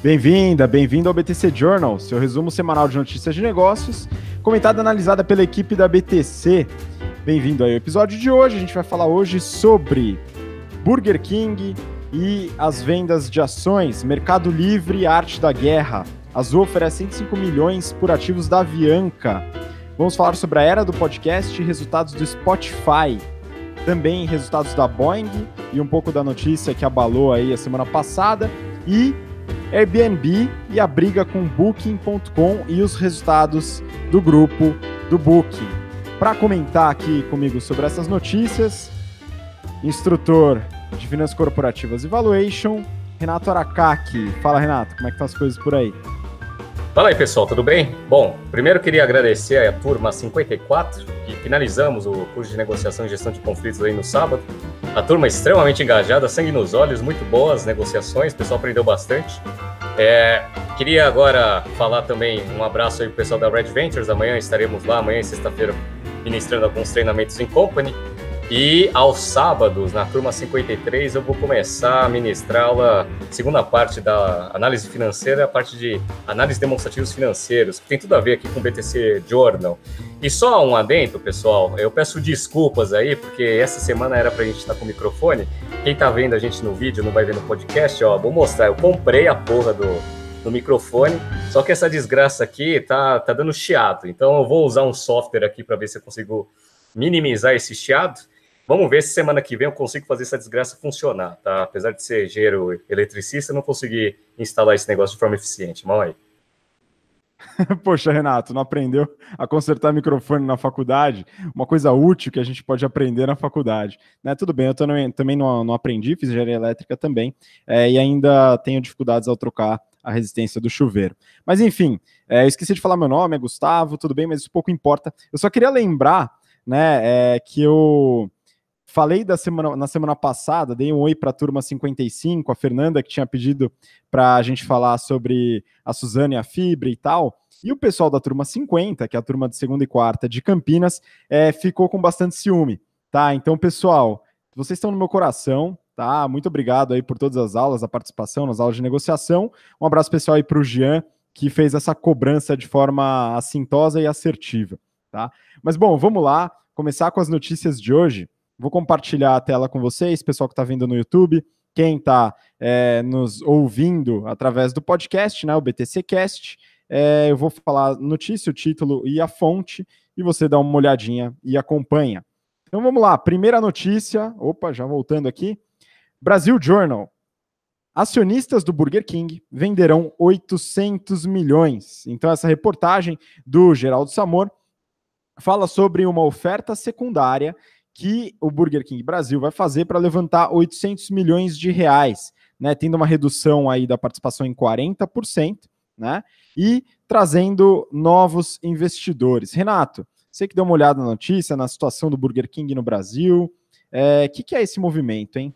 Bem-vinda, bem-vindo ao BTC Journal, seu resumo semanal de notícias de negócios, comentada e analisada pela equipe da BTC. Bem-vindo ao episódio de hoje. A gente vai falar hoje sobre Burger King e as vendas de ações, Mercado Livre e Arte da Guerra. Azul oferece 105 milhões por ativos da Avianca. Vamos falar sobre a era do podcast e resultados do Spotify. Também resultados da Boeing e um pouco da notícia que abalou aí a semana passada. E Airbnb e a briga com Booking.com e os resultados do grupo do Booking. Para comentar aqui comigo sobre essas notícias, instrutor de Finanças Corporativas e Valuation, Renato Aracaki. Fala, Renato, como é que estão as coisas por aí? Fala aí, pessoal, tudo bem? Bom, primeiro queria agradecer a turma 54, que finalizamos o curso de negociação e gestão de conflitos aí no sábado. A turma extremamente engajada, sangue nos olhos, muito boas negociações, o pessoal aprendeu bastante. É, queria agora falar também um abraço aí pro pessoal da Red Ventures, amanhã estaremos lá, amanhã sexta-feira, ministrando alguns treinamentos em company. E aos sábados, na turma 53, eu vou começar a ministrar a segunda parte da análise financeira, a parte de análise demonstrativos financeiros, que tem tudo a ver aqui com o BTC Journal. E só um adendo, pessoal, eu peço desculpas aí, porque essa semana era para a gente estar com o microfone. Quem está vendo a gente no vídeo, não vai ver no podcast, ó, vou mostrar. Eu comprei a porra do, do microfone, só que essa desgraça aqui tá, tá dando chiado. Então eu vou usar um software aqui para ver se eu consigo minimizar esse chiado. Vamos ver se semana que vem eu consigo fazer essa desgraça funcionar, tá? Apesar de ser engenheiro eletricista, eu não consegui instalar esse negócio de forma eficiente. Mal aí. Poxa, Renato, não aprendeu a consertar microfone na faculdade? Uma coisa útil que a gente pode aprender na faculdade. Né? Tudo bem, eu também, também não, não aprendi, fiz engenharia elétrica também, é, e ainda tenho dificuldades ao trocar a resistência do chuveiro. Mas enfim, é, esqueci de falar meu nome, é Gustavo, tudo bem, mas isso pouco importa. Eu só queria lembrar né, é, que eu Falei da semana, na semana passada, dei um oi para a turma 55, a Fernanda que tinha pedido para a gente falar sobre a Suzane a Fibra e tal. E o pessoal da turma 50, que é a turma de segunda e quarta de Campinas, é, ficou com bastante ciúme, tá? Então, pessoal, vocês estão no meu coração, tá? Muito obrigado aí por todas as aulas, a participação nas aulas de negociação. Um abraço especial aí para o Jean, que fez essa cobrança de forma assintosa e assertiva, tá? Mas bom, vamos lá, começar com as notícias de hoje. Vou compartilhar a tela com vocês, pessoal que está vendo no YouTube, quem está é, nos ouvindo através do podcast, né, o BTC Cast. É, eu vou falar notícia, o título e a fonte, e você dá uma olhadinha e acompanha. Então vamos lá, primeira notícia. Opa, já voltando aqui. Brasil Journal. Acionistas do Burger King venderão 800 milhões. Então, essa reportagem do Geraldo Samor fala sobre uma oferta secundária que o Burger King Brasil vai fazer para levantar 800 milhões de reais, né, tendo uma redução aí da participação em 40%, né, e trazendo novos investidores. Renato, você que deu uma olhada na notícia, na situação do Burger King no Brasil, o é, que, que, é esse movimento, hein?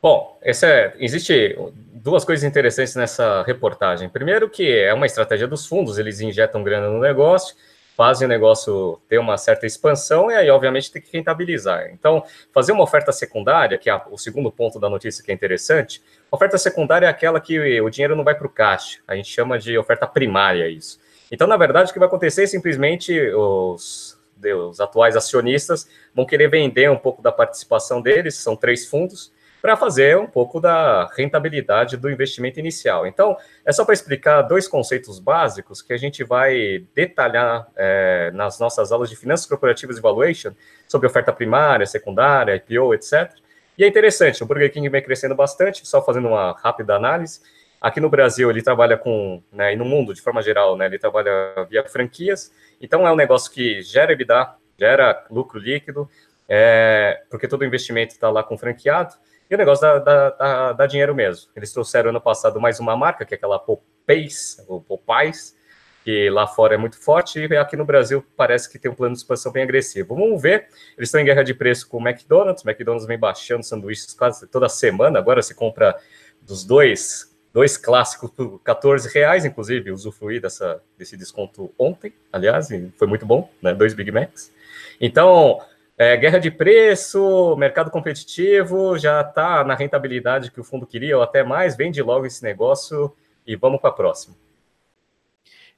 Bom, é, existe duas coisas interessantes nessa reportagem. Primeiro que é uma estratégia dos fundos, eles injetam grana no negócio, fazem o negócio ter uma certa expansão e aí, obviamente, tem que rentabilizar. Então, fazer uma oferta secundária, que é o segundo ponto da notícia que é interessante, oferta secundária é aquela que o dinheiro não vai para o caixa, a gente chama de oferta primária isso. Então, na verdade, o que vai acontecer é simplesmente os, os atuais acionistas vão querer vender um pouco da participação deles, são três fundos, para fazer um pouco da rentabilidade do investimento inicial. Então, é só para explicar dois conceitos básicos que a gente vai detalhar é, nas nossas aulas de finanças corporativas e valuation sobre oferta primária, secundária, IPO, etc. E é interessante, o Burger King vem crescendo bastante, só fazendo uma rápida análise. Aqui no Brasil, ele trabalha com, né, e no mundo, de forma geral, né, ele trabalha via franquias. Então, é um negócio que gera EBITDA, gera lucro líquido, é, porque todo investimento está lá com franqueado. E o negócio dá, dá, dá, dá, dinheiro mesmo. Eles trouxeram ano passado mais uma marca, que é aquela Popeyes, ou Popeyes, que lá fora é muito forte, e aqui no Brasil parece que tem um plano de expansão bem agressivo. Vamos ver, eles estão em guerra de preço com o McDonald's, o McDonald's vem baixando sanduíches quase toda semana, agora se compra dos dois, dois clássicos por 14 reais, inclusive usufruí dessa, desse desconto ontem, aliás, foi muito bom, né, dois Big Macs. Então, é, guerra de preço, mercado competitivo, já está na rentabilidade que o fundo queria, ou até mais, vende logo esse negócio, e vamos para a próxima.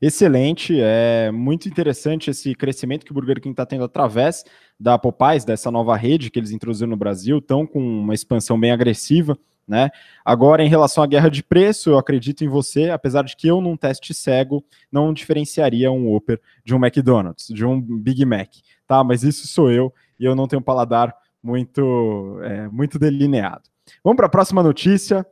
Excelente, é muito interessante esse crescimento que o Burger King está tendo através da Popeyes, dessa nova rede que eles introduziram no Brasil, estão com uma expansão bem agressiva. Né? Agora, em relação à guerra de preço, eu acredito em você, apesar de que eu, num teste cego, não diferenciaria um Whopper de um McDonald's, de um Big Mac, tá? Mas isso sou eu e eu não tenho paladar muito, é, muito delineado. Vamos para a próxima notícia.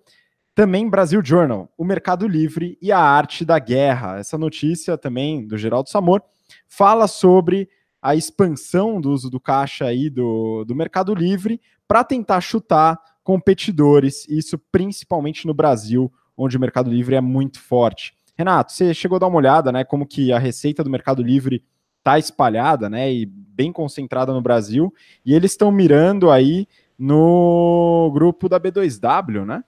Também Brasil Journal, o Mercado Livre e a arte da guerra. Essa notícia também do Geraldo Samor fala sobre a expansão do uso do caixa aí do, do Mercado Livre para tentar chutar competidores, isso principalmente no Brasil, onde o Mercado Livre é muito forte. Renato, você chegou a dar uma olhada, né, como que a receita do Mercado Livre está espalhada, né, e bem concentrada no Brasil, e eles estão mirando aí no grupo da B2W, né?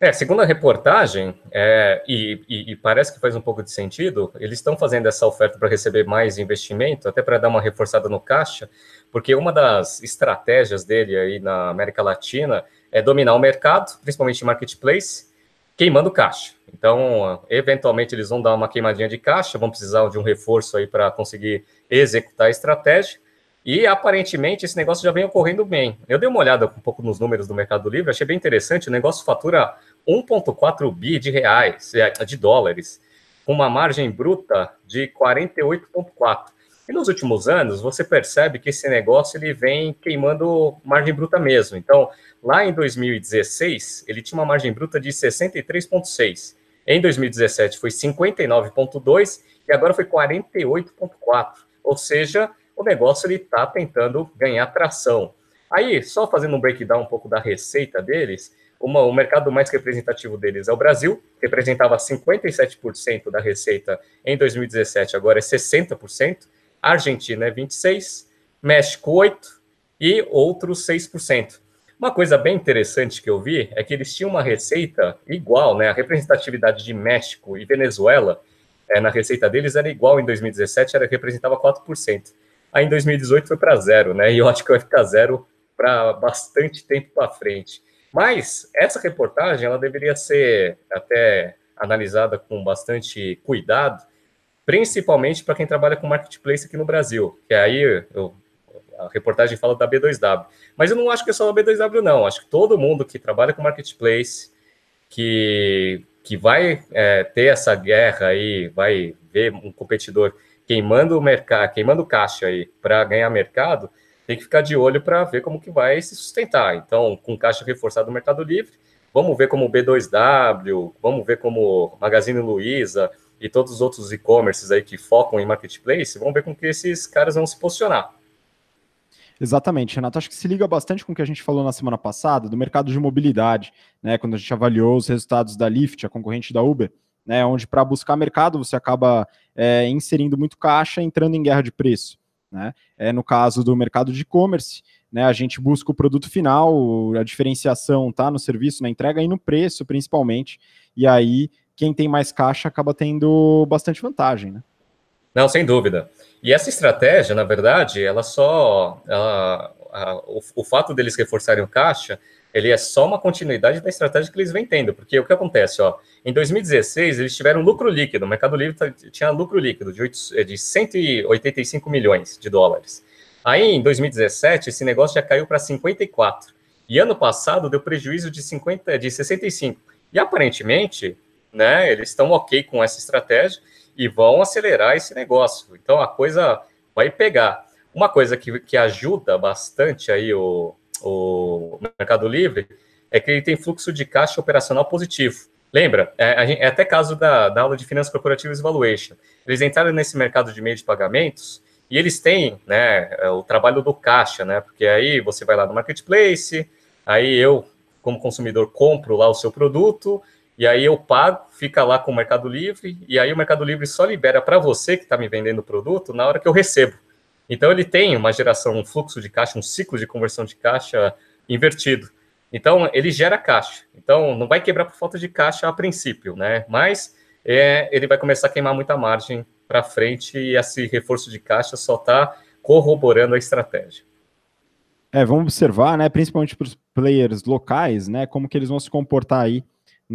É, segundo a reportagem, é, e, e, e, parece que faz um pouco de sentido, eles estão fazendo essa oferta para receber mais investimento, até para dar uma reforçada no caixa, porque uma das estratégias dele aí na América Latina é dominar o mercado, principalmente marketplace, queimando caixa. Então, eventualmente, eles vão dar uma queimadinha de caixa, vão precisar de um reforço aí para conseguir executar a estratégia. E aparentemente esse negócio já vem ocorrendo bem. Eu dei uma olhada um pouco nos números do Mercado Livre, achei bem interessante. O negócio fatura 1,4 bi de reais, é, de dólares, com uma margem bruta de 48,4. E nos últimos anos, você percebe que esse negócio ele vem queimando margem bruta mesmo. Então, lá em 2016, ele tinha uma margem bruta de 63,6. Em 2017 foi 59,2 e agora foi 48,4. Ou seja, o negócio ele está tentando ganhar tração. Aí, só fazendo um breakdown um pouco da receita deles, uma, o mercado mais representativo deles é o Brasil, que representava 57% da receita em 2017, agora é 60%. Argentina é 26%, México 8% e outros 6%. Uma coisa bem interessante que eu vi é que eles tinham uma receita igual, né? A representatividade de México e Venezuela é, na receita deles era igual em 2017, era representava 4%. Aí em 2018 foi para zero, né? E eu acho que vai ficar zero para bastante tempo para frente. Mas essa reportagem ela deveria ser até analisada com bastante cuidado, principalmente para quem trabalha com marketplace aqui no Brasil, que aí eu, a reportagem fala da B2W. Mas eu não acho que é só a B2W, não. Acho que todo mundo que trabalha com marketplace, que, que vai é, ter essa guerra aí, vai ver um competidor queimando o mercado, queimando caixa aí para ganhar mercado, tem que ficar de olho para ver como que vai se sustentar. Então, com caixa reforçada no Mercado Livre, vamos ver como o B2W, vamos ver como Magazine Luiza e todos os outros e-commerces aí que focam em marketplace, vamos ver como que esses caras vão se posicionar. Exatamente, Renato. Acho que se liga bastante com o que a gente falou na semana passada do mercado de mobilidade, né? Quando a gente avaliou os resultados da Lyft, a concorrente da Uber, né? Onde para buscar mercado você acaba é, inserindo muito caixa, entrando em guerra de preço. Né? É, no caso do mercado de e-commerce, né, a gente busca o produto final, a diferenciação tá no serviço, na entrega e no preço, principalmente. E aí, quem tem mais caixa acaba tendo bastante vantagem, né? Não, sem dúvida. E essa estratégia, na verdade, ela só. Ela, a, o, o, fato deles reforçarem o caixa ele é só uma continuidade da estratégia que eles vêm tendo, porque o que acontece, ó, em 2016 eles tiveram lucro líquido, o Mercado Livre tá, tinha lucro líquido de, 8, é, de 185 milhões de dólares. Aí em 2017 esse negócio já caiu para 54 e ano passado deu prejuízo de 50, de 65 e aparentemente, né, eles estão ok com essa estratégia e vão acelerar esse negócio. Então a coisa vai pegar. Uma coisa que, que ajuda bastante aí o, o Mercado Livre, é que ele tem fluxo de caixa operacional positivo. Lembra? É, é até caso da, da aula de Finanças Corporativas Valuation. Eles entraram nesse mercado de meio de pagamentos e eles têm né, é, o trabalho do caixa, né? Porque aí você vai lá no marketplace, aí eu, como consumidor, compro lá o seu produto, e aí eu pago, fica lá com o Mercado Livre, e aí o Mercado Livre só libera para você que está me vendendo o produto na hora que eu recebo. Então ele tem uma geração, um fluxo de caixa, um ciclo de conversão de caixa invertido. Então ele gera caixa. Então não vai quebrar por falta de caixa a princípio, né? Mas é, ele vai começar a queimar muita margem para frente e esse reforço de caixa só está corroborando a estratégia. É, vamos observar, né, principalmente para os players locais, né, como que eles vão se comportar aí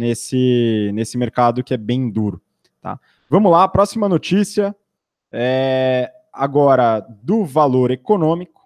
nesse, nesse mercado que é bem duro. Tá? Vamos lá, próxima notícia. É, agora, do valor econômico.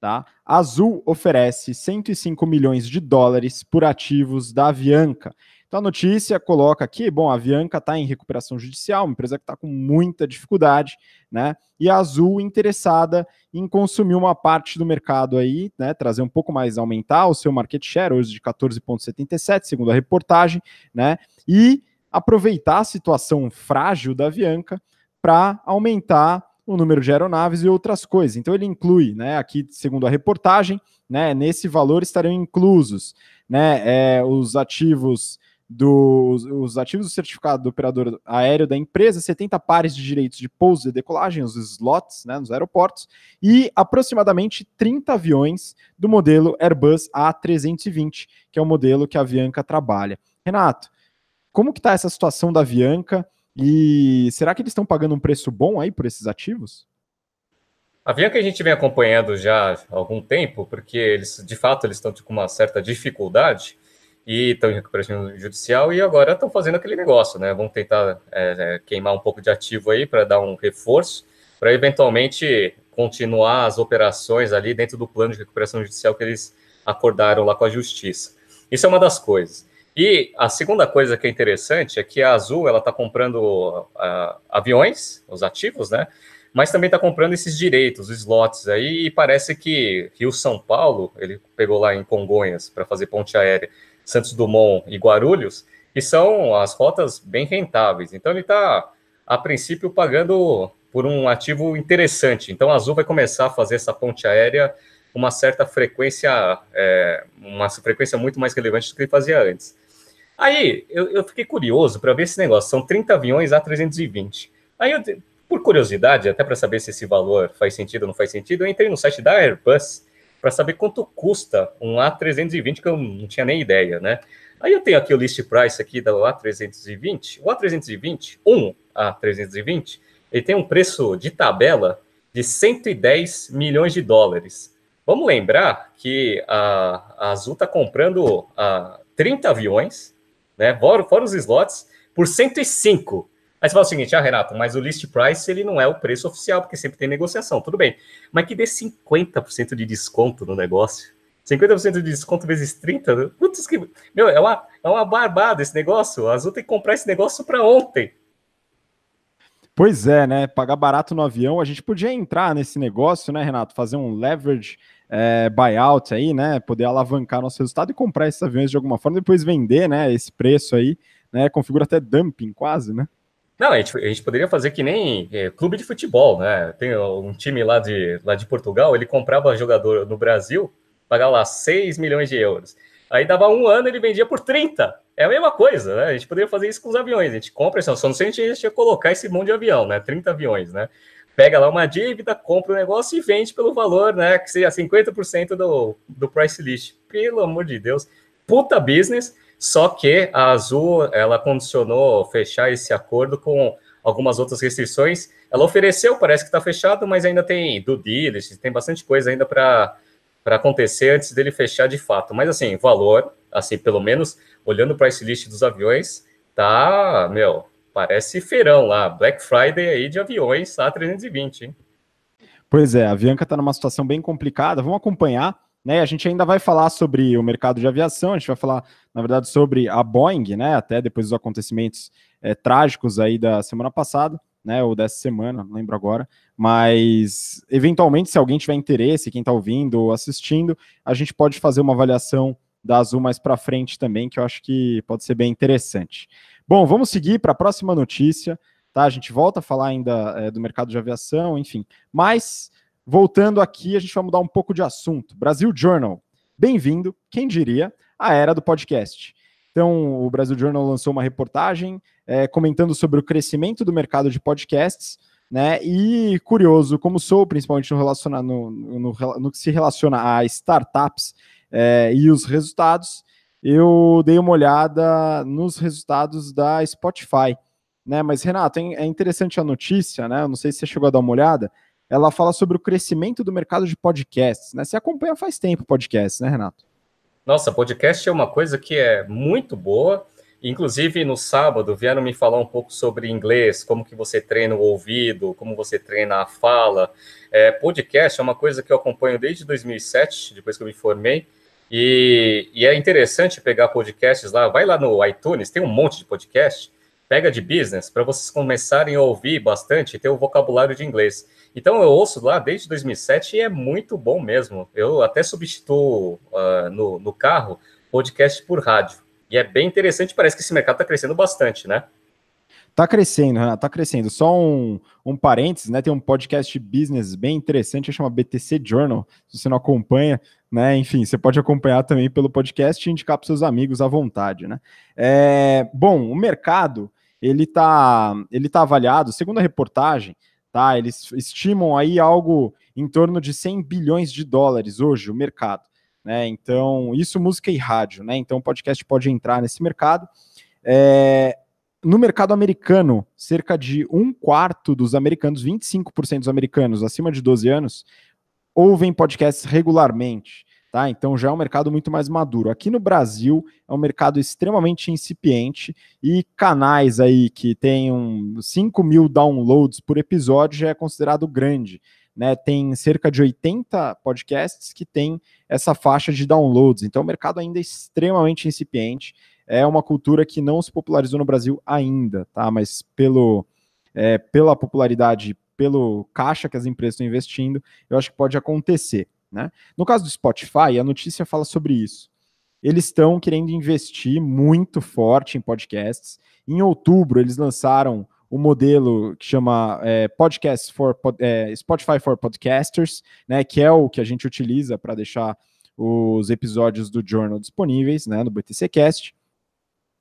Tá? Azul oferece 105 milhões de dólares por ativos da Avianca. Então a notícia coloca aqui, bom, a Avianca está em recuperação judicial, uma empresa que está com muita dificuldade, né? E a Azul interessada em consumir uma parte do mercado aí, né? Trazer um pouco mais, aumentar o seu market share, hoje de 14,77, segundo a reportagem, né? E aproveitar a situação frágil da Avianca para aumentar o número de aeronaves e outras coisas. Então ele inclui, né, aqui segundo a reportagem, né, nesse valor estarão inclusos, né, é, os ativos dos os ativos do certificado do operador aéreo da empresa, 70 pares de direitos de pouso e decolagem, os slots, né, nos aeroportos, e aproximadamente 30 aviões do modelo Airbus A320, que é o modelo que a Avianca trabalha. Renato, como que está essa situação da Avianca e será que eles estão pagando um preço bom aí por esses ativos? A Avianca a gente vem acompanhando já há algum tempo, porque eles, de fato, eles estão com uma certa dificuldade, e estão em recuperação judicial e agora estão fazendo aquele negócio, né? Vão tentar é, é queimar um pouco de ativo aí para dar um reforço, para eventualmente continuar as operações ali dentro do plano de recuperação judicial que eles acordaram lá com a justiça. Isso é uma das coisas. E a segunda coisa que é interessante é que a Azul ela está comprando uh, aviões, os ativos, né? Mas também está comprando esses direitos, os slots aí, e parece que Rio São Paulo, ele pegou lá em Congonhas para fazer ponte aérea Santos Dumont e Guarulhos, que são as rotas bem rentáveis. Então ele está, a princípio, pagando por um ativo interessante. Então a Azul vai começar a fazer essa ponte aérea uma certa frequência, é, uma frequência muito mais relevante do que ele fazia antes. Aí eu, eu fiquei curioso para ver esse negócio. São 30 aviões A320. Aí eu, por curiosidade, até para saber se esse valor faz sentido ou não faz sentido, eu entrei no site da Airbus para saber quanto custa um A320, que eu não tinha nem ideia, né? Aí eu tenho aqui o list price aqui da A320. O A320, um A320, ele tem um preço de tabela de 110 milhões de dólares. Vamos lembrar que a, a Azul está comprando a 30 aviões, né? Fora, fora os slots, por 105. Aí você fala o seguinte, ah, Renato, mas o list price ele não é o preço oficial, porque sempre tem negociação, tudo bem. Mas que dê 50% de desconto no negócio. 50% de desconto vezes 30, né? putz, que, meu, é uma, é uma barbada esse negócio. A Azul tem que comprar esse negócio para ontem. Pois é, né? Pagar barato no avião, a gente podia entrar nesse negócio, né, Renato? Fazer um leverage é, buyout aí, né? Poder alavancar nosso resultado e comprar esses aviões de alguma forma, depois vender, né? Esse preço aí, né? Configura até dumping, quase, né? Não, a gente, a gente poderia fazer que nem é, clube de futebol, né? Tem um time lá de, lá de Portugal, ele comprava jogador no Brasil, pagava lá 6 milhões de euros. Aí dava um ano ele vendia por 30. É a mesma coisa, né? A gente poderia fazer isso com os aviões. A gente compra, só não sei se a gente ia colocar esse monte de avião, né? 30 aviões, né? Pega lá uma dívida, compra o negócio e vende pelo valor, né? Que seja 50% do, do price list. Pelo amor de Deus. Puta business só que a Azul, ela condicionou fechar esse acordo com algumas outras restrições. Ela ofereceu, parece que está fechado, mas ainda tem do diligence, tem bastante coisa ainda para acontecer antes dele fechar de fato. Mas assim, valor, assim, pelo menos olhando para esse list dos aviões, tá, meu, parece feirão lá, Black Friday aí de aviões A320, hein? Pois é, a Avianca está numa situação bem complicada. Vamos acompanhar né? A gente ainda vai falar sobre o mercado de aviação, a gente vai falar, na verdade, sobre a Boeing, né? Até depois dos acontecimentos é, trágicos aí da semana passada, né? Ou dessa semana, não lembro agora. Mas, eventualmente, se alguém tiver interesse, quem está ouvindo ou assistindo, a gente pode fazer uma avaliação da Azul mais para frente também, que eu acho que pode ser bem interessante. Bom, vamos seguir para a próxima notícia, tá? A gente volta a falar ainda é, do mercado de aviação, enfim. Mas Voltando aqui, a gente vai mudar um pouco de assunto. Brasil Journal. Bem-vindo, quem diria, à era do podcast. Então, o Brasil Journal lançou uma reportagem é, comentando sobre o crescimento do mercado de podcasts, né? E curioso, como sou, principalmente no, relaciona, no, no, no que se relaciona a startups é, e os resultados, eu dei uma olhada nos resultados da Spotify. Né? Mas, Renato, é interessante a notícia, né? Eu não sei se você chegou a dar uma olhada ela fala sobre o crescimento do mercado de podcasts, né? Você acompanha faz tempo podcasts, né, Renato? Nossa, podcast é uma coisa que é muito boa. Inclusive, no sábado, vieram me falar um pouco sobre inglês, como que você treina o ouvido, como você treina a fala. É, podcast é uma coisa que eu acompanho desde 2007, depois que eu me formei, e, e, é interessante pegar podcasts lá, vai lá no iTunes, tem um monte de podcast, pega de business, para vocês começarem a ouvir bastante e ter o vocabulário de inglês. Então eu ouço lá desde 2007 e é muito bom mesmo. Eu até substituo uh, no, no carro podcast por rádio. E é bem interessante, parece que esse mercado está crescendo bastante, né? Tá crescendo, Renato, tá crescendo. Só um, um parênteses, né? Tem um podcast business bem interessante, chama BTC Journal. Se você não acompanha, né? Enfim, você pode acompanhar também pelo podcast e indicar para seus amigos à vontade, né? É, bom, o mercado ele tá, ele tá avaliado, segundo a reportagem, tá? Eles estimam aí algo em torno de 100 bilhões de dólares hoje o mercado, né? Então, isso música e rádio, né? Então, o podcast pode entrar nesse mercado. É, no mercado americano, cerca de um quarto dos americanos, 25% dos americanos acima de 12 anos, ouvem podcasts regularmente. Tá? Então já é um mercado muito mais maduro. Aqui no Brasil é um mercado extremamente incipiente e canais aí que tem um 5 mil downloads por episódio já é considerado grande. Né? Tem cerca de 80 podcasts que tem essa faixa de downloads. Então o mercado ainda é extremamente incipiente. É uma cultura que não se popularizou no Brasil ainda, tá? Mas pelo, é, pela popularidade pelo caixa que as empresas estão investindo, eu acho que pode acontecer. Né? No caso do Spotify, a notícia fala sobre isso. Eles estão querendo investir muito forte em podcasts. Em outubro, eles lançaram o modelo que chama é, Podcast for é, Spotify for Podcasters, né, que é o que a gente utiliza para deixar os episódios do Journal disponíveis, né, no BTCcast.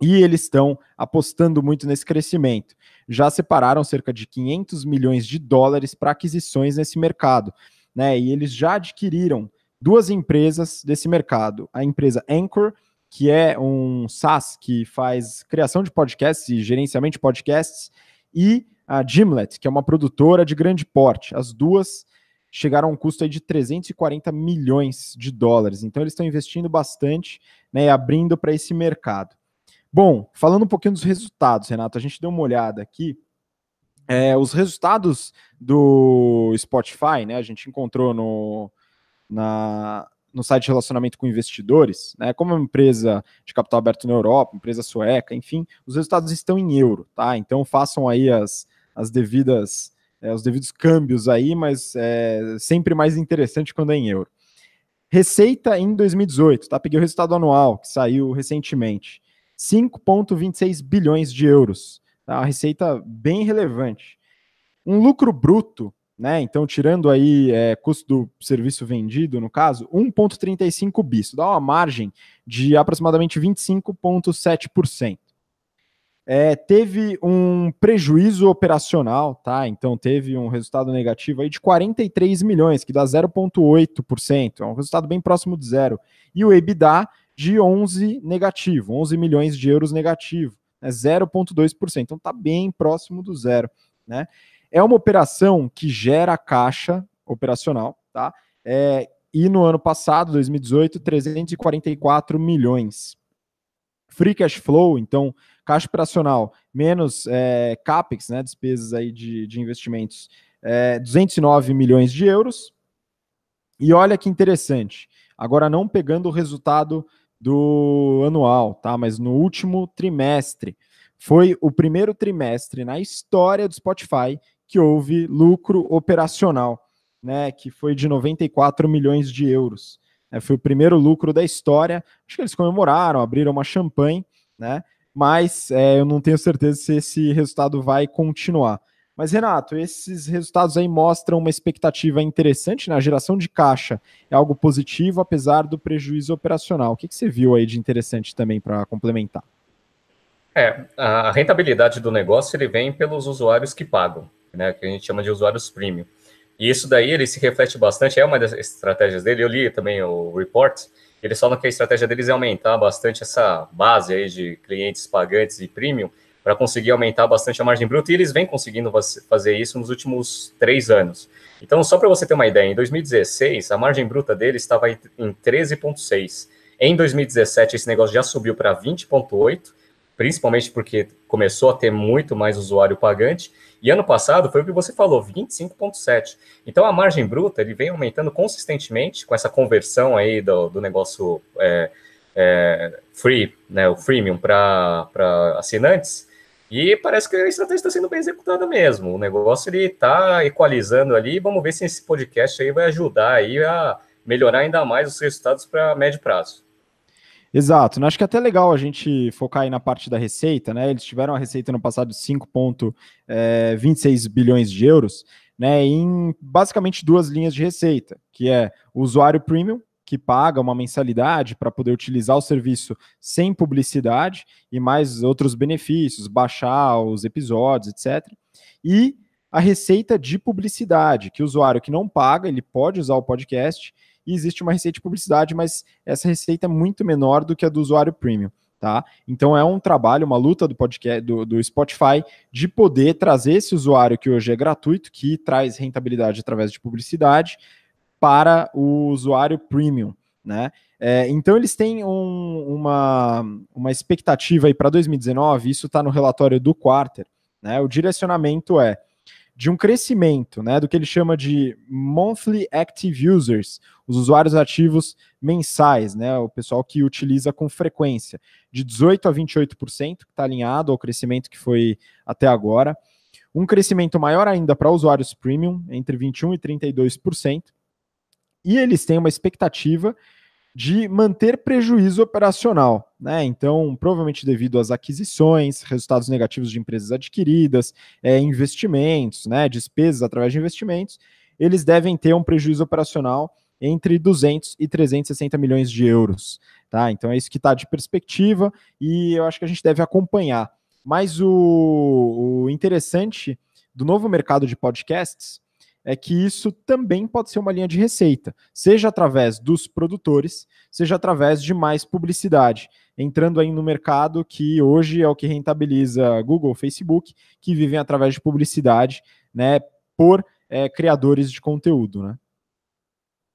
E eles estão apostando muito nesse crescimento. Já separaram cerca de 500 milhões de dólares para aquisições nesse mercado. Né? E eles já adquiriram duas empresas desse mercado. A empresa Anchor, que é um SaaS que faz criação de podcasts e gerenciamento de podcasts, e a Gimlet, que é uma produtora de grande porte. As duas chegaram a um custo de 340 milhões de dólares. Então eles estão investindo bastante, né, abrindo para esse mercado. Bom, falando um pouquinho dos resultados, Renato, a gente deu uma olhada aqui. É, os resultados do Spotify, né? A gente encontrou no, na, no site de relacionamento com investidores, né? Como é uma empresa de capital aberto na Europa, empresa sueca, enfim, os resultados estão em euro, tá? Então façam aí as, as devidas, é, os devidos câmbios aí, mas é sempre mais interessante quando é em euro. Receita em 2018, tá? Peguei o resultado anual que saiu recentemente. 5,26 bilhões de euros. Tá? Uma receita bem relevante. Um lucro bruto, né? Então, tirando aí é, custo do serviço vendido, no caso, 1,35 bis. Dá uma margem de aproximadamente 25,7%. É, teve um prejuízo operacional, tá? Então teve um resultado negativo aí de 43 milhões, que dá 0,8%, é um resultado bem próximo de zero. E o EBITDA de 11 negativo, 11 milhões de euros negativo, né, 0,2%. Então está bem próximo do zero. Né? É uma operação que gera caixa operacional, tá? É, e no ano passado, 2018, 344 milhões. Free cash flow, então, caixa operacional menos é, CAPEX, né, despesas aí de, de investimentos, é, 209 milhões de euros. E olha que interessante, agora não pegando o resultado do anual, tá? Mas no último trimestre. Foi o primeiro trimestre na história do Spotify que houve lucro operacional, né? Que foi de 94 milhões de euros. É, foi o primeiro lucro da história. Acho que eles comemoraram, abriram uma champanhe, né? Mas é, eu não tenho certeza se esse resultado vai continuar. Mas, Renato, esses resultados aí mostram uma expectativa interessante na né? geração de caixa. É algo positivo, apesar do prejuízo operacional. O que, que você viu aí de interessante também para complementar? É, a rentabilidade do negócio ele vem pelos usuários que pagam, né, que a gente chama de usuários premium. E isso daí ele se reflete bastante, é uma das estratégias dele. Eu li também o report, eles falam que a estratégia deles é aumentar bastante essa base aí de clientes pagantes e premium, para conseguir aumentar bastante a margem bruta, e eles vêm conseguindo fazer isso nos últimos três anos. Então, só para você ter uma ideia, em 2016, a margem bruta dele estava em 13,6. Em 2017, esse negócio já subiu para 20,8. principalmente porque começou a ter muito mais usuário pagante, e ano passado foi o que você falou, 25,7. Então a margem bruta ele vem aumentando consistentemente com essa conversão aí do, do negócio é, é, free, né, o freemium para assinantes, e parece que a estratégia está sendo bem executada mesmo. O negócio ele está equalizando ali. Vamos ver se esse podcast aí vai ajudar aí a melhorar ainda mais os resultados para médio prazo. Exato, né? acho que é até legal a gente focar aí na parte da receita, né? Eles tiveram a receita no passado de 5,26 é, bilhões de euros, né? Em basicamente duas linhas de receita, que é o usuário premium, que paga uma mensalidade para poder utilizar o serviço sem publicidade e mais outros benefícios, baixar os episódios, etc. E a receita de publicidade, que o usuário que não paga, ele pode usar o podcast e existe uma receita de publicidade, mas essa receita é muito menor do que a do usuário premium. Tá? Então é um trabalho, uma luta do podcast do, do, Spotify de poder trazer esse usuário que hoje é gratuito, que traz rentabilidade através de publicidade, para o usuário premium. Né? É, então eles têm um, uma, uma expectativa aí para 2019, isso está no relatório do Quarter. Né? O direcionamento é de um crescimento, né, do que ele chama de monthly active users, os usuários ativos mensais, né, o pessoal que utiliza com frequência, de 18 a 28%, que está alinhado ao crescimento que foi até agora. Um crescimento maior ainda para usuários premium, entre 21 e 32%. E eles têm uma expectativa de manter prejuízo operacional, né? Então, provavelmente devido às aquisições, resultados negativos de empresas adquiridas, é, investimentos, né? Despesas através de investimentos, eles devem ter um prejuízo operacional entre 200 e 360 milhões de euros, tá? Então é isso que está de perspectiva e eu acho que a gente deve acompanhar. Mas o, o interessante do novo mercado de podcasts é que isso também pode ser uma linha de receita, seja através dos produtores, seja através de mais publicidade, entrando aí no mercado que hoje é o que rentabiliza Google, Facebook, que vivem através de publicidade, né, por é, criadores de conteúdo, né?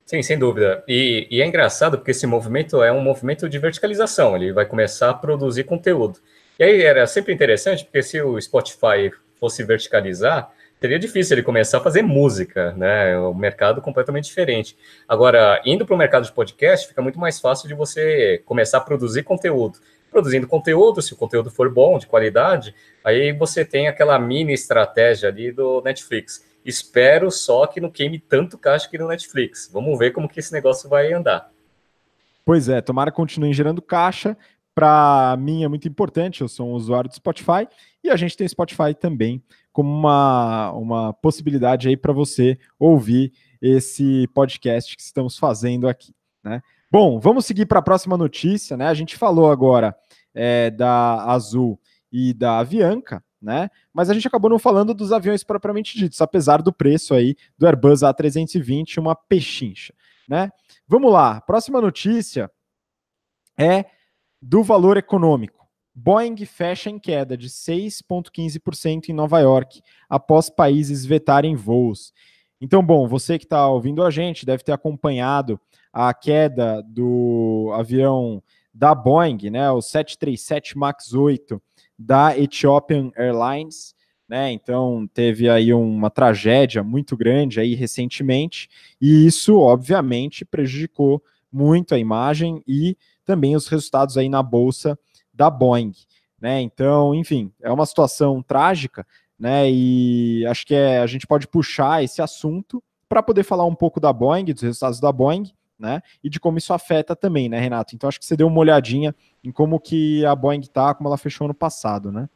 Sim, sem dúvida. E, e, é engraçado porque esse movimento é um movimento de verticalização. Ele vai começar a produzir conteúdo. E aí era sempre interessante porque se o Spotify fosse verticalizar, seria difícil ele começar a fazer música, né? É um mercado completamente diferente. Agora, indo para o mercado de podcast, fica muito mais fácil de você começar a produzir conteúdo. Produzindo conteúdo, se o conteúdo for bom, de qualidade, aí você tem aquela mini estratégia ali do Netflix. Espero só que não queime tanto caixa aqui no Netflix. Vamos ver como que esse negócio vai andar. Pois é, tomara que continuem gerando caixa. Para mim é muito importante, eu sou um usuário do Spotify e a gente tem Spotify também como uma, uma possibilidade aí para você ouvir esse podcast que estamos fazendo aqui, né? Bom, vamos seguir para a próxima notícia, né? A gente falou agora é, da Azul e da Avianca, né? Mas a gente acabou não falando dos aviões propriamente ditos, apesar do preço aí do Airbus A320, uma pechincha, né? Vamos lá, próxima notícia é do valor econômico. Boeing fecha em queda de 6,15% em Nova York após países vetarem voos. Então, bom, você que está ouvindo a gente deve ter acompanhado a queda do avião da Boeing, né, o 737 MAX 8 da Ethiopian Airlines, né? Então teve aí uma tragédia muito grande aí recentemente e isso obviamente prejudicou muito a imagem e também os resultados aí na bolsa da Boeing, né? Então, enfim, é uma situação trágica, né? E acho que é, a gente pode puxar esse assunto para poder falar um pouco da Boeing, dos resultados da Boeing, né? E de como isso afeta também, né, Renato? Então acho que você deu uma olhadinha em como que a Boeing tá, como ela fechou ano passado, né?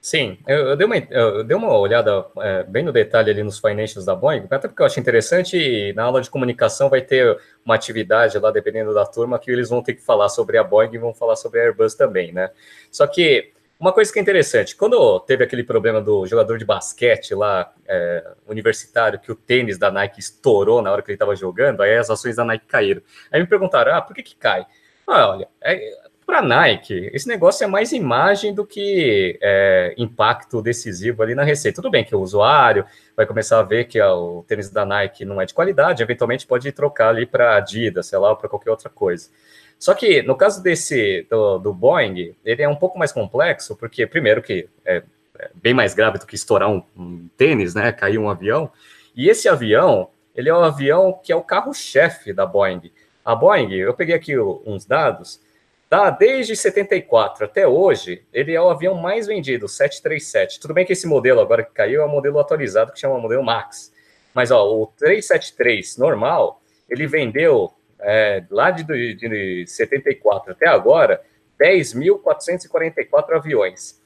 Sim, eu, eu, dei, uma, eu dei uma olhada é, bem no detalhe ali nos financials da Boeing, até porque eu acho interessante na aula de comunicação vai ter uma atividade lá, dependendo da turma, que eles vão ter que falar sobre a Boeing e vão falar sobre a Airbus também, né? Só que uma coisa que é interessante, quando teve aquele problema do jogador de basquete lá, é, universitário, que o tênis da Nike estourou na hora que ele estava jogando, aí as ações da Nike caíram. Aí me perguntaram, ah, por que que cai? Ah, olha, é, Para Nike, esse negócio é mais imagem do que é, impacto decisivo ali na receita. Tudo bem que o usuário vai começar a ver que o tênis da Nike não é de qualidade, eventualmente pode trocar ali para Adidas, sei lá, ou para qualquer outra coisa. Só que no caso desse do, do, Boeing, ele é um pouco mais complexo, porque primeiro que é, é bem mais grave do que estourar um, um tênis, né? Cair um avião. E esse avião, ele é um avião que é o carro-chefe da Boeing. A Boeing, eu peguei aqui uns dados, tá? Desde 74 até hoje, ele é o avião mais vendido, 737. Tudo bem que esse modelo agora que caiu é um modelo atualizado que chama modelo Max. Mas ó, o 373 normal, ele vendeu é, lá de, de 74 até agora 10.444 aviões.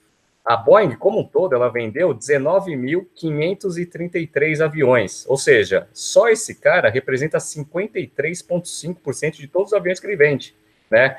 A Boeing, como um todo, ela vendeu 19.533 aviões. Ou seja, só esse cara representa 53,5% de todos os aviões que ele vende, né?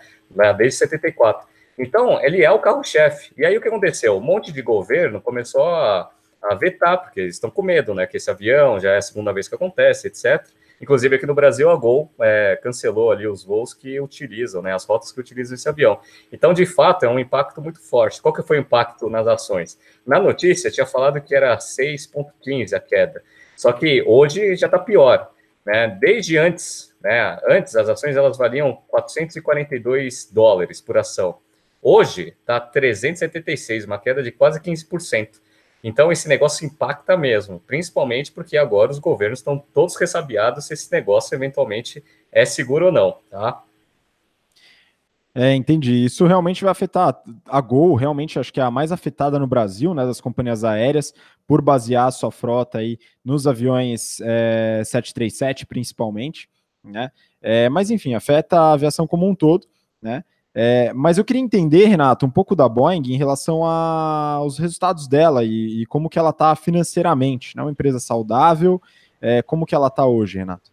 Desde 74. Então, ele é o carro-chefe. E aí, o que aconteceu? Um monte de governo começou a, a vetar, porque eles estão com medo, né? Que esse avião já é a segunda vez que acontece, etc. Inclusive, aqui no Brasil, a Gol é, cancelou ali os voos que utilizam, né, as rotas que utilizam esse avião. Então, de fato, é um impacto muito forte. Qual que foi o impacto nas ações? Na notícia, tinha falado que era 6,15 a queda. Só que hoje já está pior. Né? Desde antes, né, antes as ações elas valiam 442 dólares por ação. Hoje está 376, uma queda de quase 15%. Então, esse negócio impacta mesmo, principalmente porque agora os governos estão todos ressabiados se esse negócio eventualmente é seguro ou não, tá? É, entendi. Isso realmente vai afetar. A Gol realmente acho que é a mais afetada no Brasil, né, das companhias aéreas, por basear a sua frota aí nos aviões é, 737, principalmente, né? É, mas enfim, afeta a aviação como um todo, né? É, mas eu queria entender, Renato, um pouco da Boeing em relação aos resultados dela e, e como que ela está financeiramente. Né? uma empresa saudável, é, como que ela está hoje, Renato?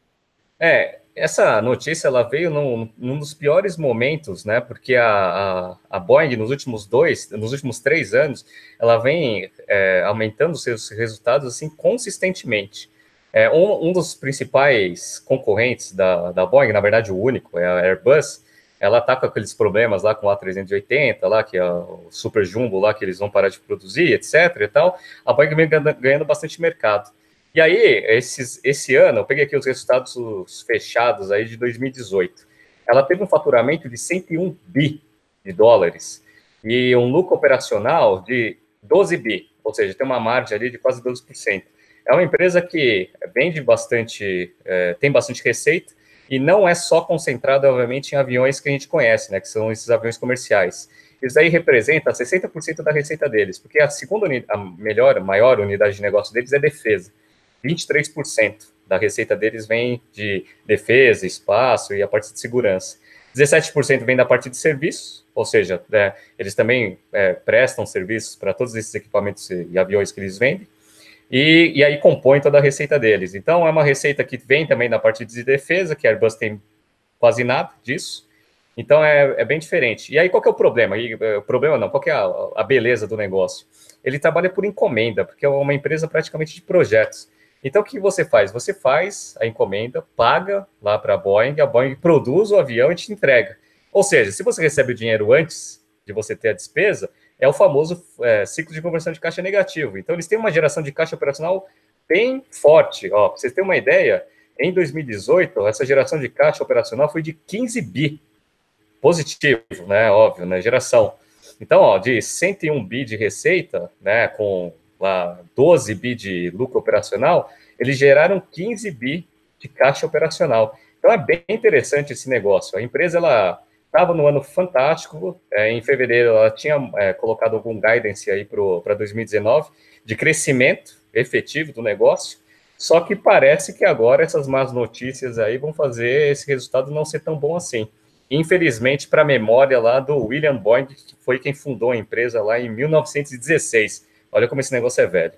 É, essa notícia ela veio num, num dos piores momentos, né? Porque a, a, a, Boeing nos últimos dois, nos últimos três anos, ela vem é, aumentando seus resultados assim consistentemente. É, um, um, dos principais concorrentes da, da Boeing, na verdade o único, é a Airbus ela tá com aqueles problemas lá com o A380, lá, que é o super jumbo lá, que eles vão parar de produzir, etc e tal, a Boeing vem ganhando bastante mercado. E aí, esses, esse ano, eu peguei aqui os resultados fechados aí de 2018. Ela teve um faturamento de 101 bi de dólares e um lucro operacional de 12 bi, ou seja, tem uma margem ali de quase 12%. É uma empresa que vende bastante, é, tem bastante receita, e não é só concentrado, obviamente, em aviões que a gente conhece, né, que são esses aviões comerciais. Isso aí representa 60% da receita deles, porque a segunda, a melhor, maior unidade de negócio deles é defesa. 23% da receita deles vem de defesa, espaço e a parte de segurança. 17% vem da parte de serviços, ou seja, é, eles também é, prestam serviços para todos esses equipamentos e aviões que eles vendem e, e aí compõe toda a receita deles. Então, é uma receita que vem também da parte de defesa, que a Airbus tem quase nada disso. Então, é, é bem diferente. E aí, qual que é o problema? E, é, o problema não, qual que é a, a beleza do negócio? Ele trabalha por encomenda, porque é uma empresa praticamente de projetos. Então, o que você faz? Você faz a encomenda, paga lá para a Boeing, a Boeing produz o avião e te entrega. Ou seja, se você recebe o dinheiro antes de você ter a despesa, é o famoso é, ciclo de conversão de caixa negativo. Então, eles têm uma geração de caixa operacional bem forte. Para vocês terem uma ideia, em 2018, essa geração de caixa operacional foi de 15 bi. Positivo, né? Óbvio, né? Geração. Então, ó, de 101 bi de receita, né, com lá 12 bi de lucro operacional, eles geraram 15 bi de caixa operacional. Então é bem interessante esse negócio. A empresa ela estava no ano fantástico. É, em fevereiro, ela tinha é, colocado algum guidance aí para 2019 de crescimento efetivo do negócio. Só que parece que agora essas más notícias aí vão fazer esse resultado não ser tão bom assim. Infelizmente, para a memória lá do William Boeing, que foi quem fundou a empresa lá em 1916. Olha como esse negócio é velho.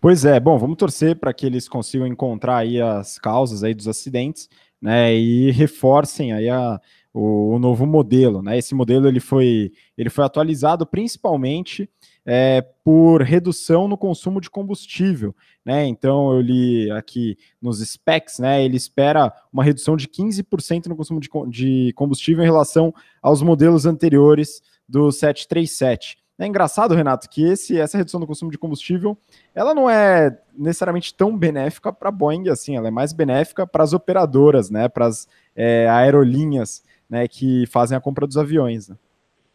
Pois é, bom, vamos torcer para que eles consigam encontrar aí as causas aí dos acidentes, né, e reforcem aí a, o, o, novo modelo, né? Esse modelo ele foi, ele foi atualizado principalmente é, por redução no consumo de combustível, né? Então eu li aqui nos specs, né? Ele espera uma redução de 15% no consumo de, de combustível em relação aos modelos anteriores do 737. É engraçado, Renato, que esse, essa redução do consumo de combustível, ela não é necessariamente tão benéfica para a Boeing assim, ela é mais benéfica para as operadoras, né, para as é, aerolinhas, né, que fazem a compra dos aviões. Né?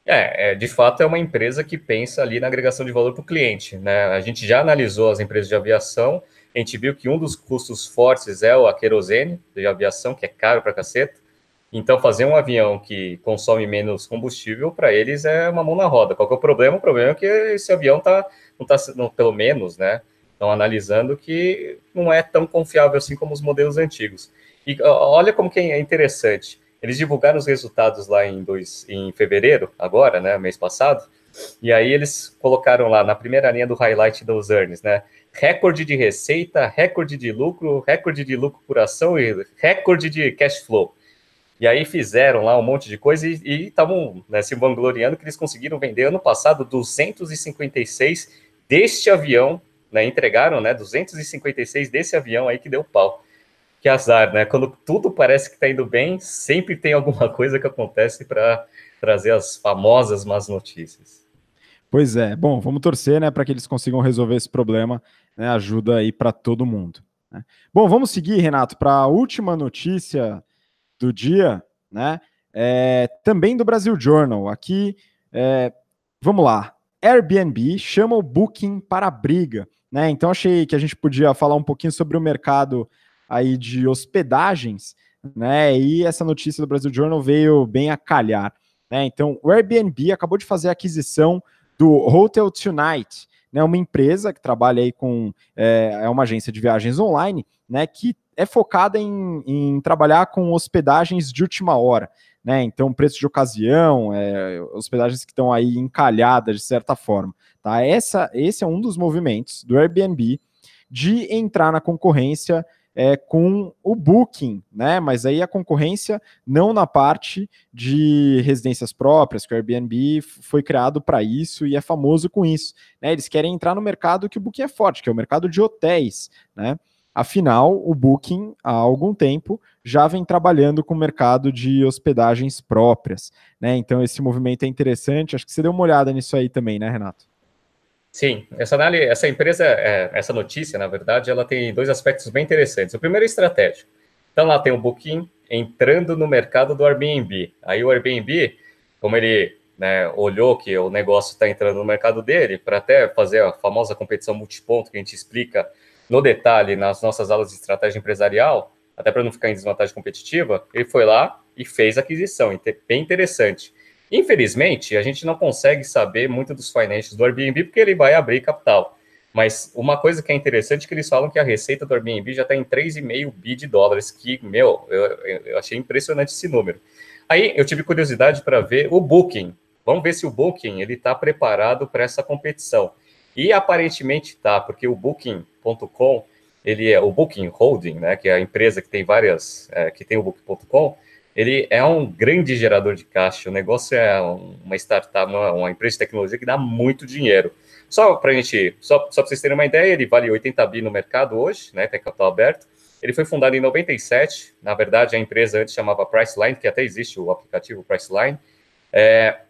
É, é, de fato é uma empresa que pensa ali na agregação de valor para o cliente, né? A gente já analisou as empresas de aviação, a gente viu que um dos custos fortes é o a querosene de aviação, que é caro para caceta. Então, fazer um avião que consome menos combustível, para eles é uma mão na roda. Qual é o problema? O problema é que esse avião tá, não está, pelo menos, né? Estão analisando que não é tão confiável assim como os modelos antigos. E olha como que é interessante. Eles divulgaram os resultados lá em, dois, em fevereiro, agora, né, mês passado, e aí eles colocaram lá na primeira linha do highlight dos earnings, né, recorde de receita, recorde de lucro, recorde de lucro por ação e recorde de cash flow. E aí fizeram lá um monte de coisa e estavam né, se vangloriando que eles conseguiram vender ano passado 256 deste avião, né, entregaram né, 256 desse avião aí que deu pau que azar, né? Quando tudo parece que está indo bem, sempre tem alguma coisa que acontece para trazer as famosas más notícias. Pois é. Bom, vamos torcer, né, para que eles consigam resolver esse problema. Né, ajuda aí para todo mundo. Né? Bom, vamos seguir, Renato, para a última notícia do dia, né? É, também do Brasil Journal. Aqui, é, vamos lá. Airbnb chama o Booking para a briga, né? Então achei que a gente podia falar um pouquinho sobre o mercado aí de hospedagens, né? E essa notícia do Brasil Journal veio bem a calhar, né? Então, o Airbnb acabou de fazer a aquisição do Hotel Tonight, né? Uma empresa que trabalha aí com é, é uma agência de viagens online, né? Que é focada em, em trabalhar com hospedagens de última hora. Né? Então, preço de ocasião, é, hospedagens que estão aí encalhadas de certa forma. Tá? Essa, esse é um dos movimentos do Airbnb de entrar na concorrência é, com o Booking, né? Mas aí a concorrência não na parte de residências próprias, que o Airbnb foi criado para isso e é famoso com isso. Né? Eles querem entrar no mercado que o Booking é forte, que é o mercado de hotéis, né? Afinal, o Booking, há algum tempo, já vem trabalhando com o mercado de hospedagens próprias. Né? Então, esse movimento é interessante. Acho que você deu uma olhada nisso aí também, né, Renato? Sim, essa análise, essa empresa, é, essa notícia, na verdade, ela tem dois aspectos bem interessantes. O primeiro é estratégico. Então lá tem o Booking entrando no mercado do Airbnb. Aí o Airbnb, como ele né, olhou que o negócio está entrando no mercado dele, para até fazer a famosa competição multiponto que a gente explica no detalhe nas nossas aulas de estratégia empresarial, até para não ficar em desvantagem competitiva, ele foi lá e fez aquisição, bem interessante. Infelizmente, a gente não consegue saber muito dos financials do Airbnb porque ele vai abrir capital. Mas uma coisa que é interessante é que eles falam que a receita do Airbnb já está em 3,5 bi de dólares, que, meu, eu, eu achei impressionante esse número. Aí eu tive curiosidade para ver o Booking. Vamos ver se o Booking ele está preparado para essa competição. E aparentemente está, porque o Booking.com, ele é o Booking Holding, né, que é a empresa que tem várias, é, que tem o Booking.com, ele é um grande gerador de caixa. O negócio é uma startup, uma, uma empresa de tecnologia que dá muito dinheiro. Só para gente, só, só para vocês terem uma ideia, ele vale 80 bi no mercado hoje, né? Tem capital aberto. Ele foi fundado em 97. Na verdade, a empresa antes chamava Priceline, que até existe o aplicativo Priceline. É,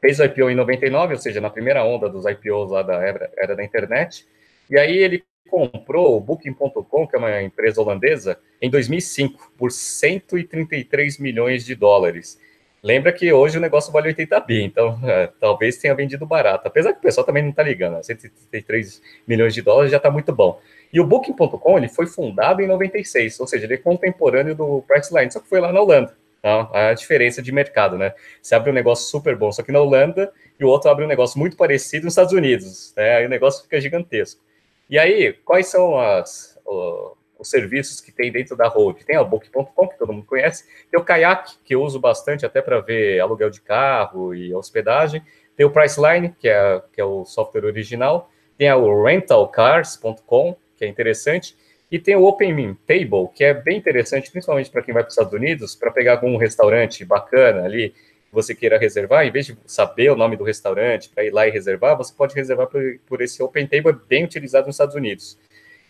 fez o IPO em 99, ou seja, na primeira onda dos IPOs lá da era, era da internet. E aí ele comprou o Booking.com, que é uma empresa holandesa, em 2005, por 133 milhões de dólares. Lembra que hoje o negócio vale 80 bi, então é, talvez tenha vendido barato. Apesar que o pessoal também não está ligando, né? 133 milhões de dólares já está muito bom. E o Booking.com ele foi fundado em 96, ou seja, ele é contemporâneo do Priceline, só que foi lá na Holanda. Tá? A diferença de mercado, né? Você abre um negócio super bom, só que na Holanda, e o outro abre um negócio muito parecido nos Estados Unidos. Né? Aí o negócio fica gigantesco. E aí, quais são as, o, os serviços que tem dentro da Hold? Tem a Book.com, que todo mundo conhece, tem o Kayak, que eu uso bastante até para ver aluguel de carro e hospedagem, tem o Priceline, que é, que é o software original, tem o rentalcars.com, que é interessante, E tem o Open Table, que é bem interessante, principalmente para quem vai para os Estados Unidos, para pegar algum restaurante bacana ali, que você queira reservar, em vez de saber o nome do restaurante para ir lá e reservar, você pode reservar por, por esse Open Table bem utilizado nos Estados Unidos.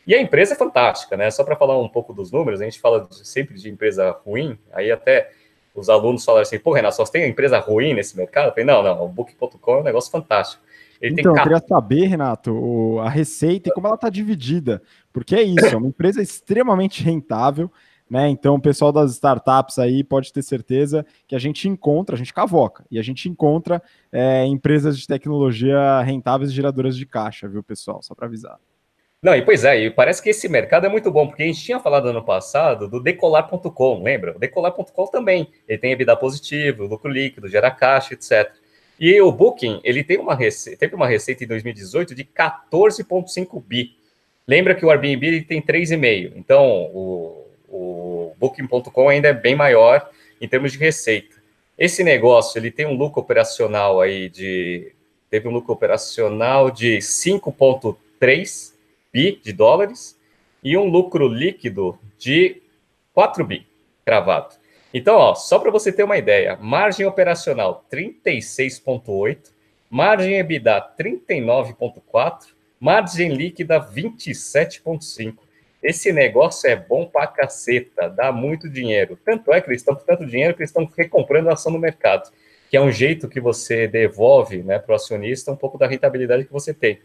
E a empresa é fantástica, né? Só para falar um pouco dos números, a gente fala sempre de empresa ruim, aí até os alunos falaram assim, pô, Renato, só tem empresa ruim nesse mercado? Eu falei, não, não, o Book.com é um negócio fantástico. Ele então, eu queria saber, Renato, a receita e como ela está dividida, porque é isso, é uma empresa extremamente rentável, né? Então, o pessoal das startups aí pode ter certeza que a gente encontra, a gente cavoca, e a gente encontra é, empresas de tecnologia rentáveis geradoras de caixa, viu, pessoal? Só para avisar. Não, e pois é, e parece que esse mercado é muito bom, porque a gente tinha falado ano passado do decolar.com, lembra? O decolar.com também, ele tem EBITDA positivo, lucro líquido, gera caixa, etc. E o Booking, ele tem uma receita, teve uma receita em 2018 de 14,5 bi. Lembra que o Airbnb tem 3,5, então o, o Booking.com ainda é bem maior em termos de receita. Esse negócio, ele tem um lucro operacional aí de, teve um lucro operacional de 5,3 bi de dólares e um lucro líquido de 4 bi cravado. Então, ó, só para você ter uma ideia, margem operacional 36,8, margem EBITDA 39,4, margem líquida 27,5. Esse negócio é bom pra caceta, dá muito dinheiro. Tanto é que eles estão com tanto dinheiro que eles estão recomprando a ação no mercado, que é um jeito que você devolve né, para o acionista um pouco da rentabilidade que você tem.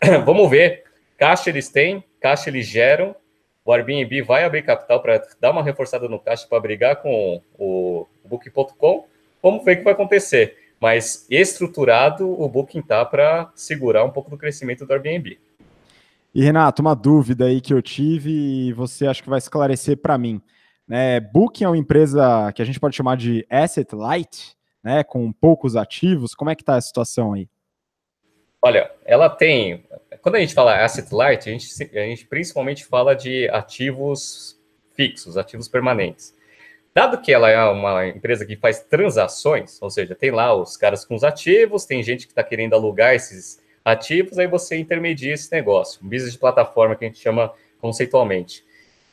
Vamos ver Caixa eles têm, caixa eles geram. O Airbnb vai abrir capital para dar uma reforçada no caixa para brigar com o Booking.com. Vamos ver o que vai acontecer. Mas estruturado, o Booking tá para segurar um pouco do crescimento do Airbnb. E Renato, uma dúvida aí que eu tive e você acho que vai esclarecer para mim. Né, Booking é uma empresa que a gente pode chamar de asset light, né, com poucos ativos. Como é que está a situação aí? Olha, ela tem. Quando a gente fala asset light, a gente, a gente principalmente fala de ativos fixos, ativos permanentes. Dado que ela é uma empresa que faz transações, ou seja, tem lá os caras com os ativos, tem gente que está querendo alugar esses ativos, aí você intermedia esse negócio, um business de plataforma que a gente chama conceitualmente.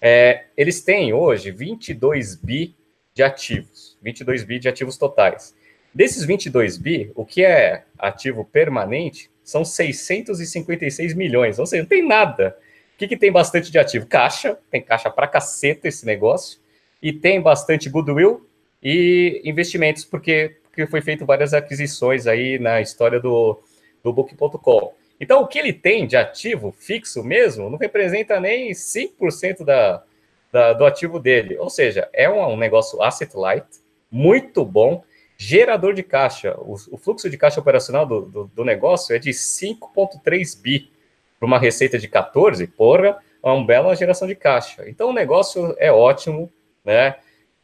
É, eles têm hoje 22 bi de ativos, 22 bi de ativos totais. Desses 22 bi, o que é ativo permanente são 656 milhões, ou seja, não tem nada. O que, que tem bastante de ativo? Caixa, tem caixa pra caceta esse negócio, e tem bastante goodwill e investimentos, porque, porque foi feito várias aquisições aí na história do, do Book.com. Então, o que ele tem de ativo fixo mesmo não representa nem 5% da, da, do ativo dele. Ou seja, é um, um negócio asset light, muito bom, Gerador de caixa, o, o fluxo de caixa operacional do, do, do negócio é de 5,3 bi para uma receita de 14, porra, é uma bela geração de caixa. Então o negócio é ótimo, né?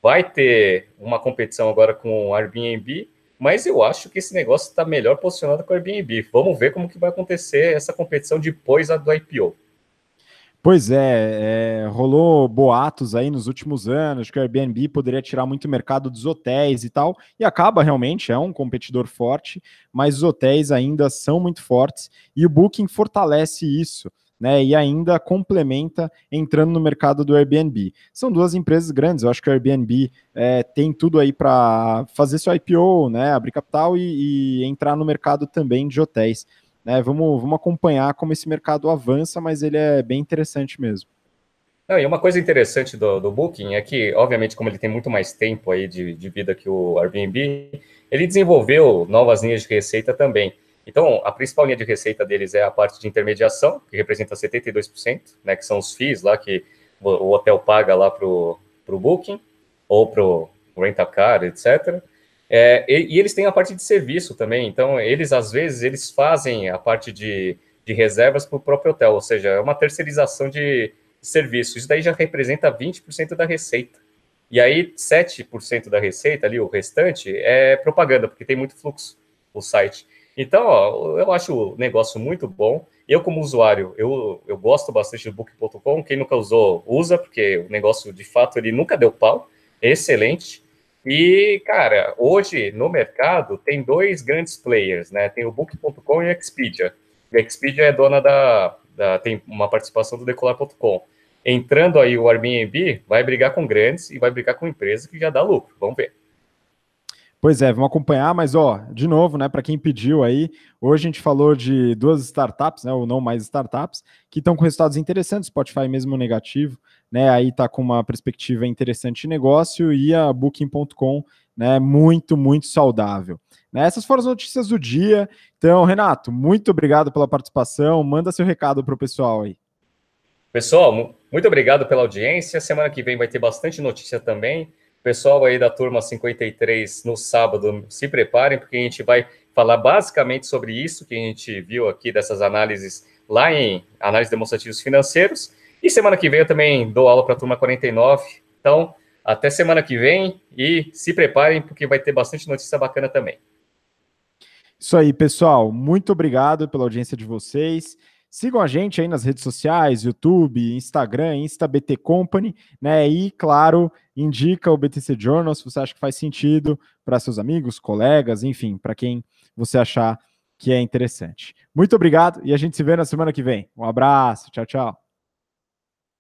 Vai ter uma competição agora com o Airbnb, mas eu acho que esse negócio está melhor posicionado com o Airbnb. Vamos ver como que vai acontecer essa competição depois do IPO. Pois é, é, rolou boatos aí nos últimos anos que o Airbnb poderia tirar muito mercado dos hotéis e tal, e acaba realmente, é um competidor forte, mas os hotéis ainda são muito fortes e o Booking fortalece isso. Né, e ainda complementa entrando no mercado do Airbnb. São duas empresas grandes, eu acho que o Airbnb é, tem tudo aí para fazer seu IPO, né, abrir capital e, e entrar no mercado também de hotéis. Né? Vamos, vamos acompanhar como esse mercado avança, mas ele é bem interessante mesmo. Não, e uma coisa interessante do, do Booking é que, obviamente, como ele tem muito mais tempo aí de, de vida que o Airbnb, ele desenvolveu novas linhas de receita também. Então, a principal linha de receita deles é a parte de intermediação, que representa 72%, né, que são os FIIs lá que o hotel paga lá para o Booking, ou para o Rent-A-Car, etc. É, e, e, eles têm a parte de serviço também, então eles às vezes eles fazem a parte de, de reservas para o próprio hotel, ou seja, é uma terceirização de serviço. Isso daí já representa 20% da receita. E aí 7% da receita ali, o restante, é propaganda, porque tem muito fluxo o site. Então, ó, eu acho o negócio muito bom. Eu, como usuário, eu, eu gosto bastante do Book.com. Quem nunca usou, usa, porque o negócio, de fato, ele nunca deu pau. É excelente. E, cara, hoje no mercado tem dois grandes players, né? Tem o Book.com e a Expedia. A Expedia é dona da, da, tem uma participação do Decolar.com. entrando aí o Airbnb, vai brigar com grandes e vai brigar com empresas que já dá lucro. Vamos ver. Pois é, vamos acompanhar, mas ó, de novo, né, para quem pediu aí, hoje a gente falou de duas startups, né, ou não mais startups, que estão com resultados interessantes, Spotify mesmo negativo, né, aí tá com uma perspectiva interessante de negócio e a booking.com, né, muito, muito saudável. Né, essas foram as notícias do dia. Então, Renato, muito obrigado pela participação. Manda seu recado para o pessoal aí. Pessoal, muito obrigado pela audiência. Semana que vem vai ter bastante notícia também. Pessoal aí da turma 53 no sábado, se preparem, porque a gente vai falar basicamente sobre isso que a gente viu aqui dessas análises lá em análise demonstrativos financeiros. E semana que vem eu também dou aula para a turma 49. Então, até semana que vem e se preparem, porque vai ter bastante notícia bacana também. Isso aí, pessoal. Muito obrigado pela audiência de vocês. Sigam a gente aí nas redes sociais, YouTube, Instagram, InstaBT Company, né? E, claro, indica o BTC Journal se você acha que faz sentido para seus amigos, colegas, enfim, para quem você achar que é interessante. Muito obrigado e a gente se vê na semana que vem. Um abraço, tchau, tchau.